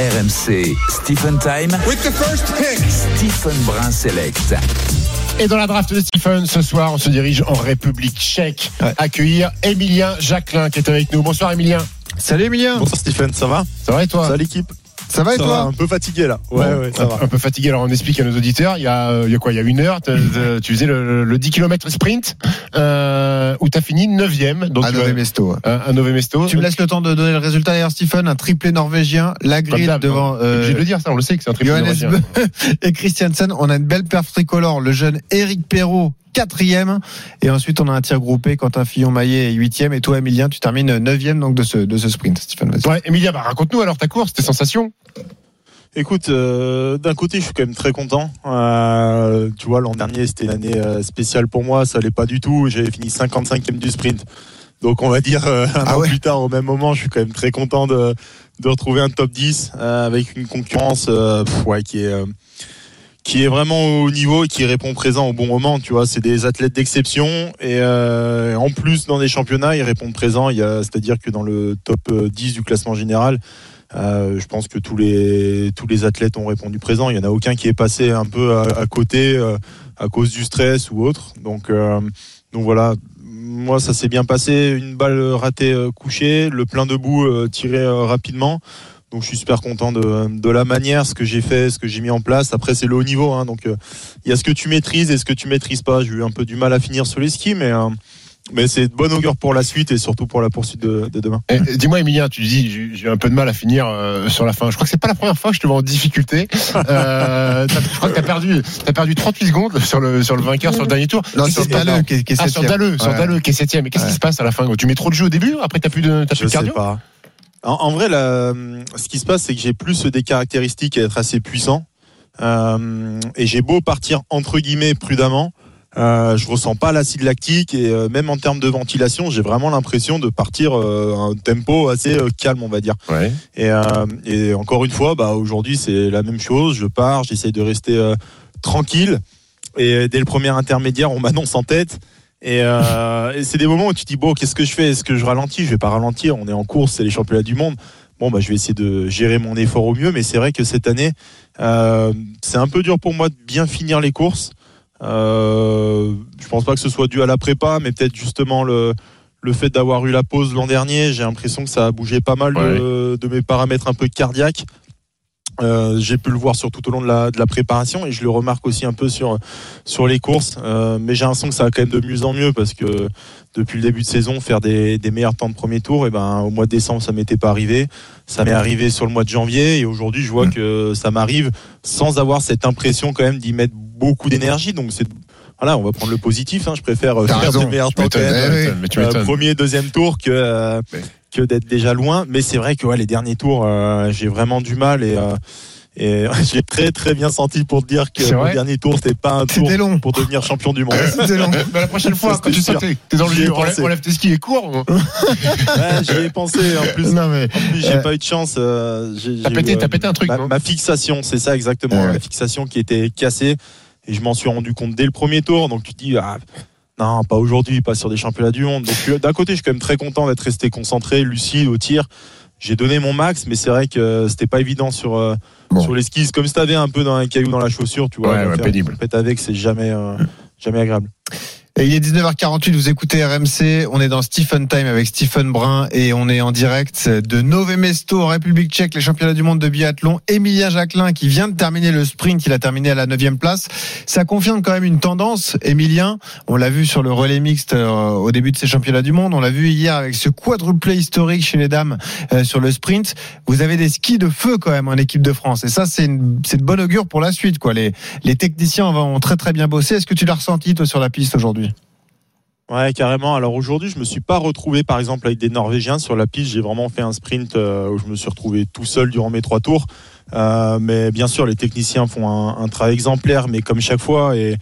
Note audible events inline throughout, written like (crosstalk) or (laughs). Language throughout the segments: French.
RMC Stephen Time. With the first pick. Stephen Brun Select. Et dans la draft de Stephen, ce soir, on se dirige en République tchèque. Ouais. Accueillir Emilien Jacquelin qui est avec nous. Bonsoir Emilien. Salut Emilien. Bonsoir Stephen, ça va? Ça va et toi? Ça va l'équipe Ça va et Ça toi? va, Un peu fatigué là. Ouais, Bon, ouais, ça un, va. un peu fatigué. Alors on explique à nos auditeurs. Il y a, euh, il y a quoi? Il y a une heure, t'as- t'as- tu faisais le, le 10 km sprint euh, où tu as fini 9 Donc À Nové vas- Mesto. ouais. un, un Nové Mesto. Tu me laisses le temps de donner le résultat d'ailleurs, Stephen. Un triplé norvégien, la Comme grille d'hab, devant hein. T'es obligé euh, de le dire ça, on le sait que c'est un Johannes norvégien. (laughs) Et Christiansen. On a une belle perf tricolore. Le jeune Eric Perrault, quatrième. Et ensuite, on a un tir groupé. Quentin Fillon-Maillet est huitième. Et toi, Emilien, tu termines neuvième donc de ce, de ce sprint, Stephen. Ouais, Emilien, bah, raconte-nous alors ta course, tes sensations. Écoute, euh, d'un côté, je suis quand même très content. Euh, tu vois, l'an dernier, c'était une année euh, spéciale pour moi. Ça allait pas du tout. J'avais fini 55e du sprint. Donc, on va dire euh, un Ah an plus tard, au même moment, je suis quand même très content de, de retrouver un top 10 euh, avec une concurrence pff, ouais, qui est qui est vraiment au niveau et qui répond présent au bon moment. Tu vois, c'est des athlètes d'exception et euh, en plus dans des championnats, ils répondent présent. Il c'est-à-dire que dans le top euh, 10 du classement général, euh, je pense que tous les tous les athlètes ont répondu présent. Il y en a aucun qui est passé un peu à, côté euh, à cause du stress ou autre. Donc euh, donc voilà. Moi, ça s'est bien passé. Une balle ratée euh, couchée, le plein debout euh, tiré euh, rapidement. Donc je suis super content de, de la manière, ce que j'ai fait, ce que j'ai mis en place. Après, c'est le haut niveau. hein. donc euh, il y a ce que tu maîtrises et ce que tu maîtrises pas. J'ai eu un peu du mal à finir sur les skis, mais, euh, mais c'est de bonne augure pour la suite et surtout pour la poursuite de, de demain. Eh, Dis-moi, Emilien, tu dis j'ai eu un peu de mal à finir euh, sur la fin. Je crois que c'est pas la première fois que je te vois en difficulté. (laughs) Euh, t'as- je crois que tu as perdu, as perdu 38 secondes sur le, sur le vainqueur sur le dernier tour. Non, sur c'est- Dalleux, qui est, qui est Ah, sur sur Ouais. Qui est septième. Mais qu'est-ce qui se passe à la fin? Tu mets trop de jeu au début, après t'as plus de, t'as plus Je de sais cardio? pas. En, en vrai, ce qui se passe, c'est que j'ai plus des caractéristiques à être assez puissant. Euh, et j'ai beau partir entre guillemets prudemment, euh, je ressens pas l'acide lactique et euh, même en termes de ventilation, j'ai vraiment l'impression de partir euh, à un tempo assez calme, on va dire. Ouais. Et, et encore une fois, bah, aujourd'hui, c'est la même chose. Je pars, j'essaye de rester tranquille. Et dès le premier intermédiaire, on m'annonce en tête. Et, euh, et c'est des moments où tu te dis bon, qu'est-ce que je fais? Est-ce que je ralentis? Je vais pas ralentir. On est en course, c'est les championnats du monde. Bon, bah, je vais essayer de gérer mon effort au mieux. Mais c'est vrai que cette année, euh, c'est un peu dur pour moi de bien finir les courses. Euh, je pense pas que ce soit dû à la prépa, mais peut-être justement le, le fait d'avoir eu la pause l'an dernier. J'ai l'impression que ça a bougé pas mal de, de mes paramètres un peu cardiaques. Euh, j'ai pu le voir sur tout au long de la, de la préparation et je le remarque aussi un peu sur, sur les courses. Euh, mais j'ai l'impression que ça va quand même de mieux en mieux parce que depuis le début de saison, faire des, des meilleurs temps de premier tour, et ben, au mois de décembre, ça m'était pas arrivé. Ça m'est arrivé sur le mois de janvier et aujourd'hui, je vois que ça m'arrive sans avoir cette impression quand même d'y mettre beaucoup d'énergie. Donc c'est voilà, on va prendre le positif. Hein. Je préfère faire raison. des meilleurs temps quand même, eh tu euh, premier, deuxième tour que euh. Que d'être déjà loin. Mais c'est vrai que ouais, les derniers tours, euh, j'ai vraiment du mal et euh, et (laughs) j'ai très très bien senti pour te dire que le dernier tour c'était pas un tour long. pour devenir champion du monde. (laughs) C'était long. La prochaine fois, quand tu que t'es- dans le pensé. enlève tes skis et cours. (laughs) ouais, j'y ai pensé en plus. Non, mais. En plus, j'ai Euh, pas eu de chance. euh, T'as pété- euh, pété un truc, ma, non ma fixation, c'est ça exactement. Ouais. La fixation qui était cassée. Et je m'en suis rendu compte dès le premier tour. Donc tu te dis, ah, non, pas aujourd'hui, pas sur des championnats du monde. Donc euh, d'un côté, je suis quand même très content d'être resté concentré, lucide au tir. J'ai donné mon max, mais c'est vrai que c'était pas évident sur, euh, Bon. sur les skis. C'est Comme si t'avais un peu dans un caillou dans la chaussure, tu vois. Ouais, pénible. avec, c'est jamais, euh, jamais agréable. Et il est 19h48, vous écoutez RMC, on est dans Stephen Time avec Stephen Brun et on est en direct de Nové Mesto République tchèque, les championnats du monde de biathlon. Emilien Jacquelin qui vient de terminer le sprint, il a terminé à la 9 place. Ça confirme quand même une tendance, Emilien. On l'a vu sur le relais mixte euh, au début de ces championnats du monde, on l'a vu hier avec ce quadruplé historique chez les dames euh, sur le sprint. Vous avez des skis de feu quand même en équipe de France et ça c'est une, de bonne augure pour la suite. quoi. Les, les techniciens ont très très bien bossé. Est-ce que tu l'as ressenti toi sur la piste aujourd'hui? Ouais, carrément. Alors aujourd'hui, je me suis pas retrouvé, par exemple, avec des Norvégiens sur la piste. J'ai vraiment fait un sprint euh, où je me suis retrouvé tout seul durant mes trois tours. Euh, mais bien sûr, les techniciens font un, un travail exemplaire, mais comme chaque fois. Et,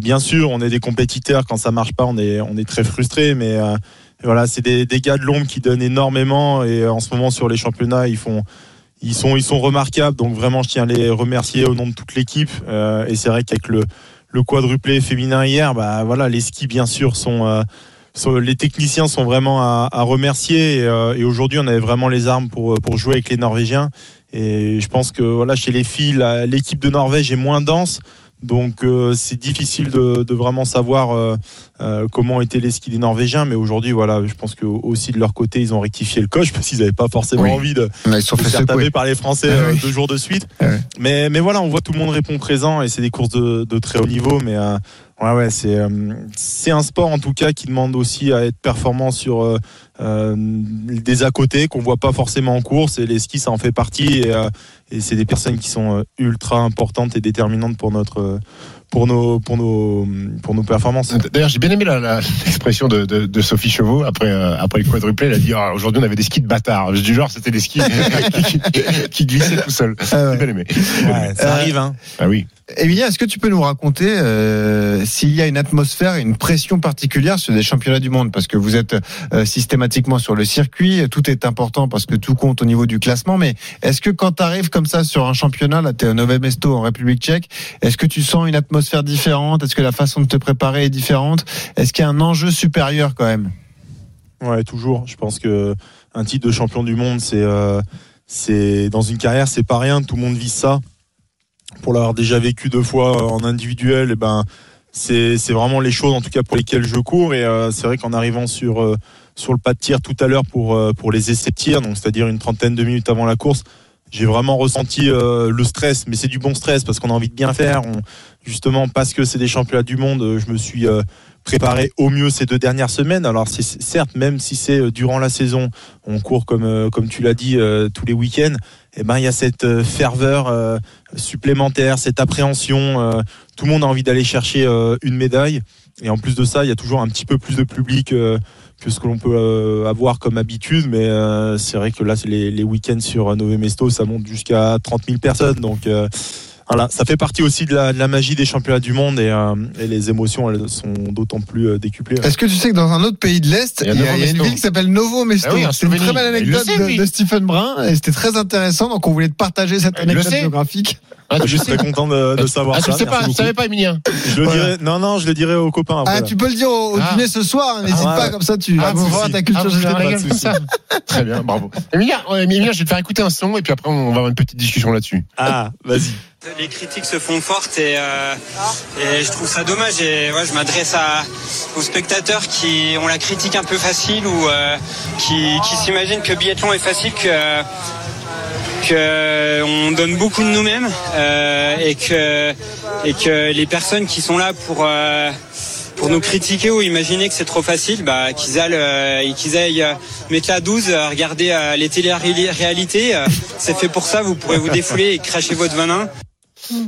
bien sûr, on est des compétiteurs. Quand ça marche pas, on est, on est très frustré. Mais euh, voilà, c'est des, des gars de l'ombre qui donnent énormément. Et en ce moment, sur les championnats, ils font. Ils sont, ils sont remarquables, donc vraiment je tiens à les remercier au nom de toute l'équipe. Euh, et c'est vrai qu'avec le, quadruplé féminin hier, bah voilà, les skis bien sûr sont, euh, les techniciens sont vraiment à, remercier. Et, euh, et aujourd'hui, on avait vraiment les armes pour pour jouer avec les Norvégiens. Et je pense que voilà, chez les filles, l'équipe de Norvège est moins dense. Donc euh, c'est difficile de, de vraiment savoir euh, euh, comment étaient les skis des Norvégiens, mais aujourd'hui voilà, je pense que aussi de leur côté ils ont rectifié le coach parce qu'ils n'avaient pas forcément Oui. envie de, Ils se sont de fait se faire taper par les Français Ah oui. deux jours de suite. Ah oui. Mais mais voilà, on voit tout le monde répond présent et c'est des courses de, de très haut niveau, mais ouais ouais c'est c'est un sport en tout cas qui demande aussi à être performant sur des à côté qu'on voit pas forcément en course et les skis ça en fait partie et, et c'est des personnes qui sont euh, ultra importantes et déterminantes pour notre euh, pour nos pour nos pour nos performances. D'ailleurs, j'ai bien aimé l'expression de, de, de Sophie Chevaux après, euh, après le quadruplé. Elle a dit Ah, aujourd'hui on avait des skis de bâtard. Du genre, c'était des skis qui, (laughs) qui- qui glissaient tout seuls. Ah ouais. J'ai bien aimé. Ouais, ça Euh, arrive hein. Ah oui. Emilia, est-ce que tu peux nous raconter euh, s'il y a une atmosphère, une pression particulière sur des championnats du monde? Parce que vous êtes euh, systématiquement sur le circuit, tout est important parce que tout compte au niveau du classement. Mais est-ce que quand tu arrives comme ça sur un championnat, là tu es au Nové Mesto en République tchèque, est-ce que tu sens une atmosphère différente Est-ce que la façon de te préparer est différente? Est-ce qu'il y a un enjeu supérieur quand même? Ouais, toujours. Je pense que un titre de champion du monde, c'est euh, dans une carrière, c'est pas rien. Tout le monde vise ça. Pour l'avoir déjà vécu deux fois euh, en individuel, et ben c'est vraiment les choses en tout cas pour lesquelles je cours. Et euh, c'est vrai qu'en arrivant sur sur le pas de tir tout à l'heure pour pour les essais de tir, donc c'est-à-dire une trentaine de minutes avant la course. J'ai vraiment ressenti euh, le stress, mais c'est du bon stress parce qu'on a envie de bien faire. On, justement, parce que c'est des championnats du monde, euh, je me suis euh, préparé au mieux ces deux dernières semaines. Alors c'est certes, même si c'est euh, durant la saison, on court comme euh, comme tu l'as dit euh, tous les week-ends. Et ben il y a cette ferveur supplémentaire, cette appréhension. tout le monde a envie d'aller chercher une médaille. Et en plus de ça, il y a toujours un petit peu plus de public que ce que l'on peut euh, avoir comme habitude. Mais euh, c'est vrai que là, les, les week-ends sur euh, Nové Mesto, ça monte jusqu'à 30 000 personnes. Donc voilà, ça fait partie aussi de la, de la magie des championnats du monde et, euh, et les émotions, elles sont d'autant plus euh, décuplées. Est-ce que tu sais que dans un autre pays de l'Est, Il y a il y a, Novo il y a une Mesto. ville qui s'appelle Novo Mesto Ah oui, C'est une très belle anecdote sait, de, Stephen Brun et c'était très intéressant. Donc on voulait te partager cette anecdote géographique. Ah, Je suis très content de, de savoir Ah, ça. tu le sais pas, je savais pas, Emilien. Je le Voilà. dirai, non, non, je le dirai aux copains. après. Ah, tu peux le dire au, au Ah. dîner ce soir, hein, n'hésite Ah, pas, comme ça tu Ah, vas voir ta Ah, culture générale. régal comme ça. (laughs) Très bien, bravo. Emilien, ouais, Emilien, je vais te faire écouter un son et puis après on va avoir une petite discussion là-dessus. Ah, vas-y. Les critiques se font fortes et, euh, et je trouve ça dommage. Et ouais, je m'adresse aux spectateurs qui ont la critique un peu facile ou euh, qui, qui s'imaginent que biathlon est facile, que, que on donne beaucoup de nous-mêmes euh, et que les personnes qui sont là pour pour nous critiquer ou imaginer que c'est trop facile, bah, qu'ils aillent, euh, qu'ils aillent mettre la 12, euh, regarder les télé-réalités. c'est fait pour ça, vous pourrez vous défouler et cracher votre venin.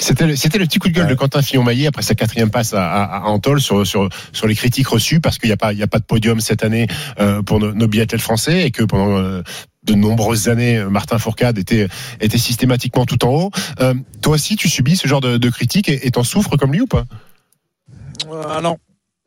C'était le, c'était le petit coup de gueule Ouais. de Quentin Fillon-Maillet après sa quatrième passe à, à, à Antol sur, sur, sur les critiques reçues parce qu'il n'y a pas, il y a pas de podium cette année euh, pour nos, nos biathlètes français et que pendant euh, de nombreuses années, euh, Martin Fourcade était, était systématiquement tout en haut. Euh, toi aussi, tu subis ce genre de, de critiques et et t'en souffres comme lui ou pas? Euh, Alors,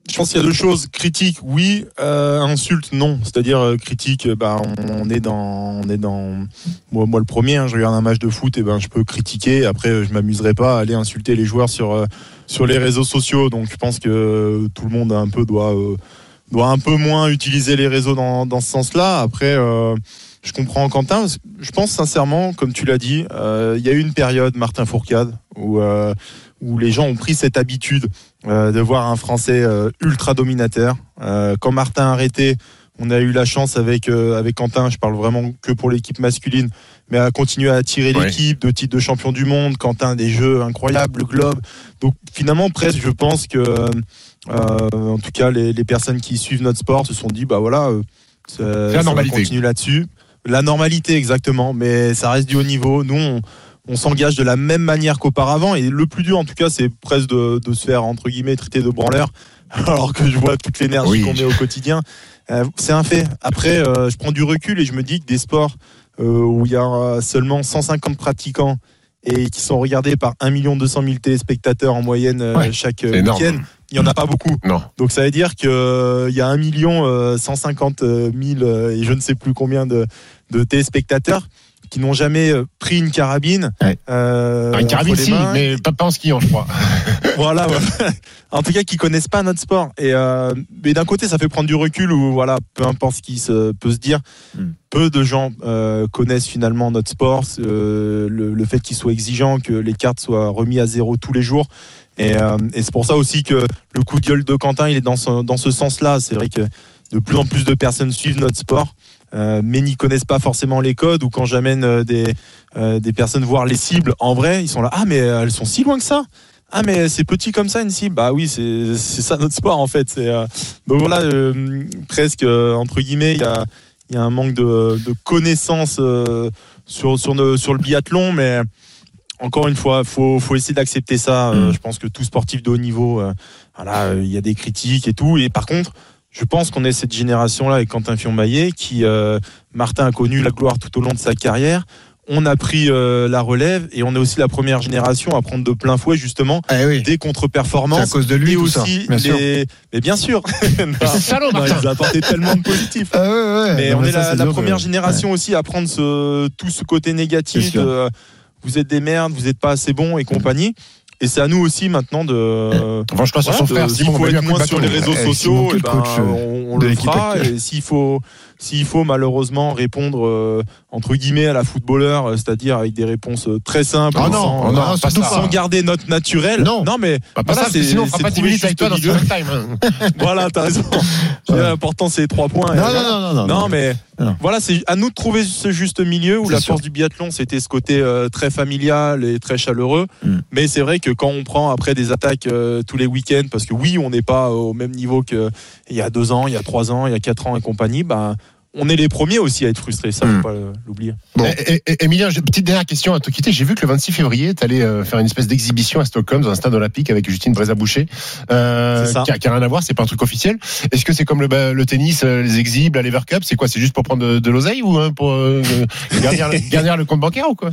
je pense qu'il y a deux choses. Critique, oui. Euh, insulte, non. C'est-à-dire euh, critique, euh, bah, on, est dans, on est dans. Moi, le premier, hein, je regarde un match de foot, et ben je peux critiquer. Après, je m'amuserai pas à aller insulter les joueurs sur sur les réseaux sociaux. Donc, je pense que tout le monde un peu doit doit un peu moins utiliser les réseaux dans ce sens-là. Après. je comprends Quentin. Je pense sincèrement, comme tu l'as dit, il y a eu une période, Martin Fourcade, où, où les gens ont pris cette habitude euh, de voir un Français euh, ultra dominateur. Euh, quand Martin a arrêté, on a eu la chance avec avec Quentin, je parle vraiment que pour l'équipe masculine, mais à continuer à attirer Ouais. l'équipe de titre de champion du monde. Quentin des jeux incroyables, le globe. Donc finalement presque, je pense que euh, en tout cas les, les personnes qui suivent notre sport se sont dit bah voilà, ça, la normalité. continue là-dessus. La normalité exactement, mais ça reste du haut niveau. Nous on, on s'engage de la même manière qu'auparavant. Et le plus dur, en tout cas, c'est presque de, de se faire, entre guillemets, traiter de branleur, (laughs) alors que je vois toute l'énergie Oui. qu'on met au quotidien. Euh, c'est un fait. Après, euh, je prends du recul et je me dis que des sports euh, où il y a seulement 150 pratiquants et qui sont regardés par 1 200 000 téléspectateurs en moyenne Ouais, chaque week-end, il n'y en a pas beaucoup. Non. Donc ça veut dire qu'il y a 1 million euh, 150 000 euh, et je ne sais plus combien de, de téléspectateurs qui n'ont jamais euh, pris une carabine. Ouais. euh, Une carabine, si, mais pas, pas en skiant, je crois. (laughs) voilà, ouais. (laughs) en tout cas qui connaissent pas notre sport et euh, mais d'un côté ça fait prendre du recul ou voilà peu importe ce qui se, peut se dire Mm. peu de gens euh, connaissent finalement notre sport le, le fait qu'il soit exigeant que les cartes soient remis à zéro tous les jours et, et c'est pour ça aussi que le coup de gueule de Quentin il est dans ce, dans ce sens là c'est vrai que de plus en plus de personnes suivent notre sport euh, mais n'y connaissent pas forcément les codes ou quand j'amène euh, des, euh, des personnes voir les cibles en vrai ils sont là ah mais elles sont si loin que ça ah mais c'est petit comme ça une cible bah oui c'est c'est ça notre sport en fait c'est euh, donc voilà euh, presque euh, entre guillemets il y a il y a un manque de, de connaissances sur sur le sur le biathlon mais encore une fois faut faut essayer d'accepter ça Mm. je pense que tout sportif de haut niveau voilà il y a des critiques et tout et par contre je pense qu'on est cette génération là avec Quentin Fion-Maillet qui euh, Martin a connu la gloire tout au long de sa carrière on a pris euh, la relève et on est aussi la première génération à prendre de plein fouet justement Eh oui. des C'est à contre-performances cause de lui et tout ça. aussi Bien les mais bien sûr (laughs) Non, salaud, non, il a apporté tellement de positifs Ah ouais, ouais. mais Non, on est ça, la, première génération aussi à prendre ce, tout ce côté négatif de euh, vous êtes des merdes, vous n'êtes pas assez bons et compagnie. Et c'est à nous aussi maintenant de. (laughs) Franchement, sur son frère, s'il faut être moins sur les réseaux Eh, sociaux, le ben, euh, on, le fera. Et s'il faut, s'il faut malheureusement répondre euh, entre guillemets à la footballeur, euh, c'est-à-dire avec des réponses euh, très simples, Ah non, sans, non, pas sans ça. garder notre naturel. Non. mais pas Voilà, c'est- sinon on fera pas 10 trouver minutes avec toi dans le time. hein. (laughs) voilà, t'as raison. (laughs) L'important c'est les trois points. Non, non, non, non, Non, mais voilà, c'est à nous de trouver ce juste milieu où la sûr. force du biathlon, c'était ce côté euh, très familial et très chaleureux. Mm. Mais c'est vrai que quand on prend après des attaques euh, tous les week-ends, parce que oui, on n'est pas au même niveau qu'il y a deux ans, il y a trois ans, il y a quatre ans et compagnie, bah, on est les premiers aussi à être frustrés. Ça, Mm. faut pas euh, l'oublier. Bon. Et- et- et- Emilien, petite dernière question à te quitter. J'ai vu que le 26 février, tu allais faire une espèce d'exhibition à Stockholm dans un stade olympique avec Justine Brézaboucher, euh, qui, a, qui a rien à voir, c'est pas un truc officiel. Est-ce que c'est comme le, le tennis, euh, les exhibes, la Lever Cup C'est quoi C'est juste pour prendre de, de l'oseille ou hein, pour euh, (laughs) garnir, garnir le compte bancaire ou quoi?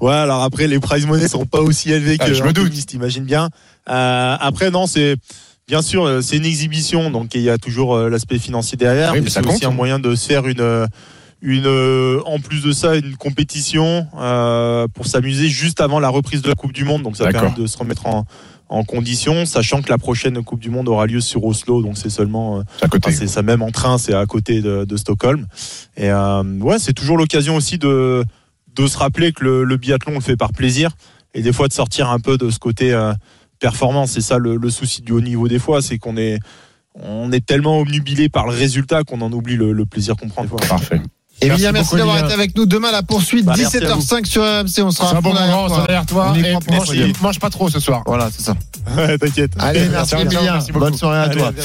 Ouais, alors après, les prize money seront pas aussi élevés Ah, que je me doute. tennis, t'imagines bien. Euh, après, non, c'est bien sûr, euh, c'est une exhibition, donc il y a toujours euh, l'aspect financier derrière, Oui, mais c'est aussi un moyen de se faire une, euh, une, euh, en plus de ça, une compétition euh, pour s'amuser juste avant la reprise de la Coupe du Monde, donc ça permet de se remettre en, en condition, sachant que la prochaine Coupe du Monde aura lieu sur Oslo, donc c'est seulement euh, À côté. Enfin, c'est ça même en train, c'est à côté de, de Stockholm. Et ouais, c'est toujours l'occasion aussi de, de se rappeler que le, le biathlon on le fait par plaisir. Et des fois de sortir un peu de ce côté performance. C'est ça le, le souci du haut niveau des fois, c'est qu'on est on est tellement omnubilé par le résultat qu'on en oublie le, le plaisir qu'on prend. des fois. Parfait. Emilia, Merci merci d'avoir été avec nous. Demain, la poursuite, Bah, merci à 17h05 sur RMC. On sera un bon derrière moment, on toi. sera derrière toi. On Et mange, pas trop ce soir. Voilà, c'est ça. Ouais, (laughs) T'inquiète. Allez, merci ciao, Emilia. merci beaucoup. Bonne soirée à Allez, toi. à.